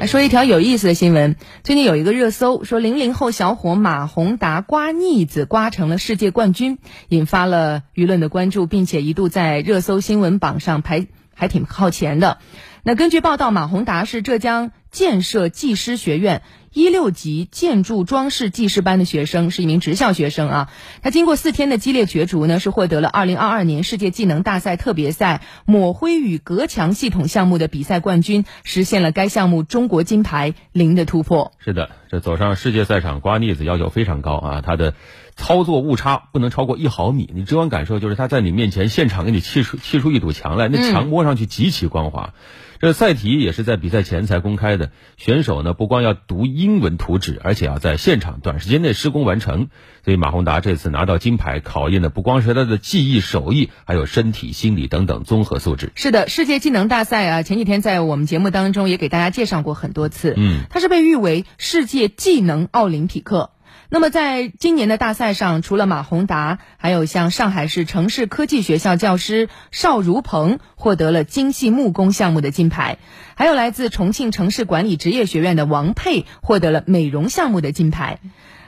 来说一条有意思的新闻。最近有一个热搜，说零零后小伙马宏达刮腻子刮成了世界冠军，引发了舆论的关注，并且一度在热搜新闻榜上排还挺靠前的。那根据报道，马宏达是浙江建设技师学院。一六级建筑装饰技师班的学生是一名职校学生啊，他经过四天的激烈角逐呢，是获得了二零二二年世界技能大赛特别赛抹灰与隔墙系统项目的比赛冠军，实现了该项目中国金牌零的突破。是的，这走上世界赛场刮腻子要求非常高啊，他的操作误差不能超过一毫米，你直观感受就是他在你面前现场给你砌出砌出一堵墙来，那墙摸上去极其光滑。这赛题也是在比赛前才公开的，选手呢不光要读英文图纸，而且要在现场短时间内施工完成。所以马宏达这次拿到金牌，考验的不光是他的技艺、手艺，还有身体、心理等等综合素质。是的，世界技能大赛啊，前几天在我们节目当中也给大家介绍过很多次。嗯，它是被誉为世界技能奥林匹克。那么，在今年的大赛上，除了马宏达，还有像上海市城市科技学校教师邵如鹏获得了精细木工项目的金牌，还有来自重庆城市管理职业学院的王佩获得了美容项目的金牌。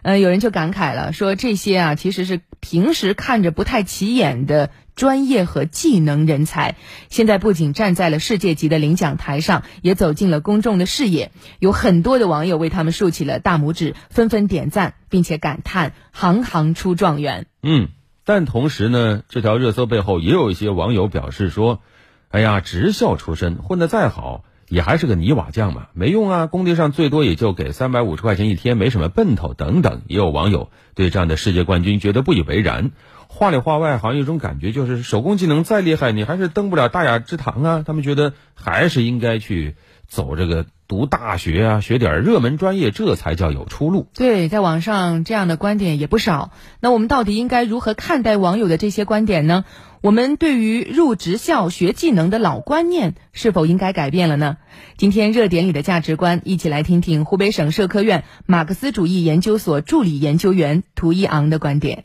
呃，有人就感慨了，说这些啊，其实是平时看着不太起眼的。专业和技能人才，现在不仅站在了世界级的领奖台上，也走进了公众的视野。有很多的网友为他们竖起了大拇指，纷纷点赞，并且感叹“行行出状元”。嗯，但同时呢，这条热搜背后也有一些网友表示说：“哎呀，职校出身，混得再好，也还是个泥瓦匠嘛，没用啊！工地上最多也就给三百五十块钱一天，没什么奔头。”等等，也有网友对这样的世界冠军觉得不以为然。话里话外，好像有种感觉就是，手工技能再厉害，你还是登不了大雅之堂啊。他们觉得还是应该去走这个读大学啊，学点热门专业，这才叫有出路。对，在网上这样的观点也不少。那我们到底应该如何看待网友的这些观点呢？我们对于入职校学技能的老观念，是否应该改变了呢？今天热点里的价值观，一起来听听湖北省社科院马克思主义研究所助理研究员涂一昂的观点。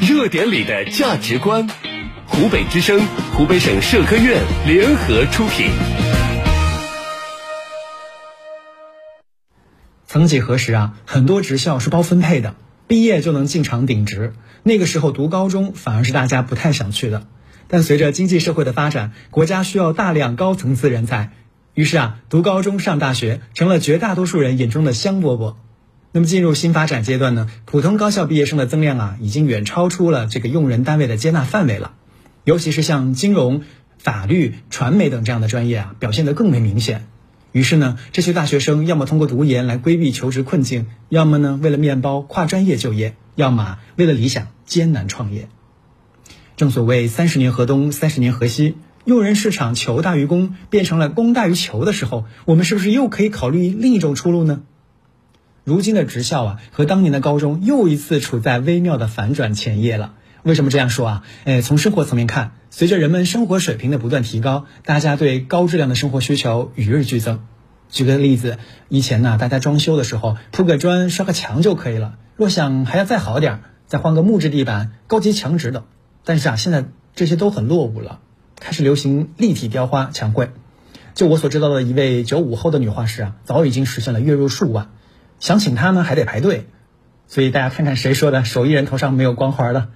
热点里的价值观，湖北之声、湖北省社科院联合出品。曾几何时啊，很多职校是包分配的，毕业就能进厂顶职。那个时候读高中反而是大家不太想去的。但随着经济社会的发展，国家需要大量高层次人才，于是啊，读高中上大学成了绝大多数人眼中的香饽饽。那么进入新发展阶段呢？普通高校毕业生的增量啊，已经远超出了这个用人单位的接纳范围了。尤其是像金融、法律、传媒等这样的专业啊，表现得更为明显。于是呢，这些大学生要么通过读研来规避求职困境，要么呢为了面包跨专业就业，要么为了理想艰难创业。正所谓三十年河东，三十年河西，用人市场求大于供变成了供大于求的时候，我们是不是又可以考虑另一种出路呢？如今的职校啊，和当年的高中又一次处在微妙的反转前夜了。为什么这样说啊？哎，从生活层面看，随着人们生活水平的不断提高，大家对高质量的生活需求与日俱增。举个例子，以前呢，大家装修的时候铺个砖、刷个墙就可以了。若想还要再好点，再换个木质地板、高级墙纸等。但是啊，现在这些都很落伍了，开始流行立体雕花墙绘。就我所知道的一位九五后的女画师啊，早已经实现了月入数万。想请她呢，还得排队，所以大家看看谁说的手艺人头上没有光环了。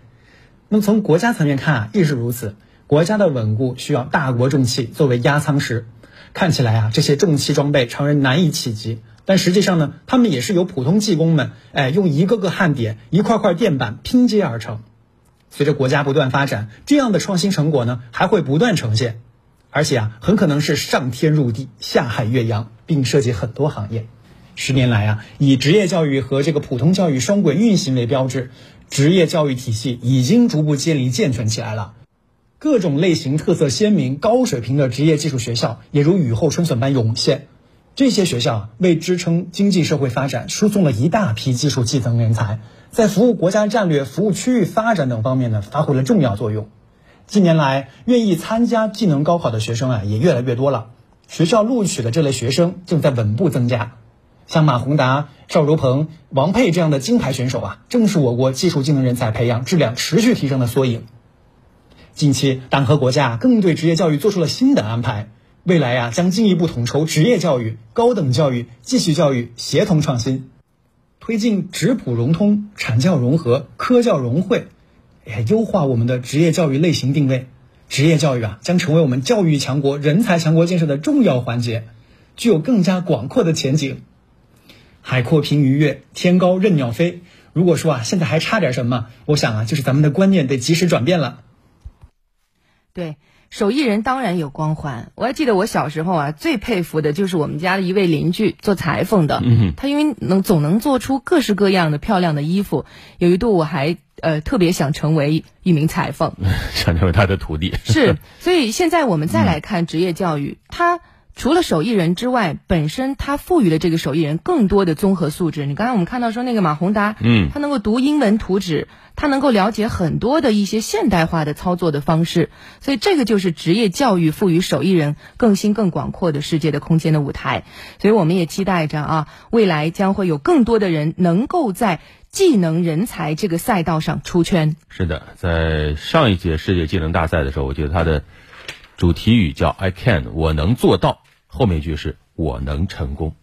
那么从国家层面看啊，亦是如此。国家的稳固需要大国重器作为压舱石。看起来啊，这些重器装备常人难以企及，但实际上呢，他们也是由普通技工们哎用一个个焊点、一块块垫板拼接而成。随着国家不断发展，这样的创新成果呢，还会不断呈现，而且啊，很可能是上天入地、下海越洋，并涉及很多行业。十年来啊，以职业教育和这个普通教育双轨运行为标志，职业教育体系已经逐步建立健全起来了。各种类型特色鲜明、高水平的职业技术学校也如雨后春笋般涌现。这些学校为支撑经济社会发展输送了一大批技术技能人才，在服务国家战略、服务区域发展等方面呢，发挥了重要作用。近年来，愿意参加技能高考的学生啊，也越来越多了。学校录取的这类学生正在稳步增加。像马宏达、邵如鹏、王佩这样的金牌选手啊，正是我国技术技能人才培养质量持续提升的缩影。近期，党和国家更对职业教育做出了新的安排，未来呀，将进一步统筹职业教育、高等教育、继续教育协同创新，推进职普融通、产教融合、科教融汇，哎，优化我们的职业教育类型定位。职业教育啊，将成为我们教育强国、人才强国建设的重要环节，具有更加广阔的前景。海阔凭鱼跃，天高任鸟飞。如果说啊，现在还差点什么，我想啊，就是咱们的观念得及时转变了。对，手艺人当然有光环。我还记得我小时候啊，最佩服的就是我们家的一位邻居做裁缝的。嗯，他因为能总能做出各式各样的漂亮的衣服，有一度我还呃特别想成为一名裁缝，想成为他的徒弟。是，所以现在我们再来看职业教育，它。除了手艺人之外，本身他赋予了这个手艺人更多的综合素质。你刚才我们看到说那个马宏达，嗯，他能够读英文图纸，他能够了解很多的一些现代化的操作的方式，所以这个就是职业教育赋予手艺人更新更广阔的世界的空间的舞台。所以我们也期待着啊，未来将会有更多的人能够在技能人才这个赛道上出圈。是的，在上一届世界技能大赛的时候，我觉得它的。主题语叫 "I can"，我能做到。后面一句是我能成功。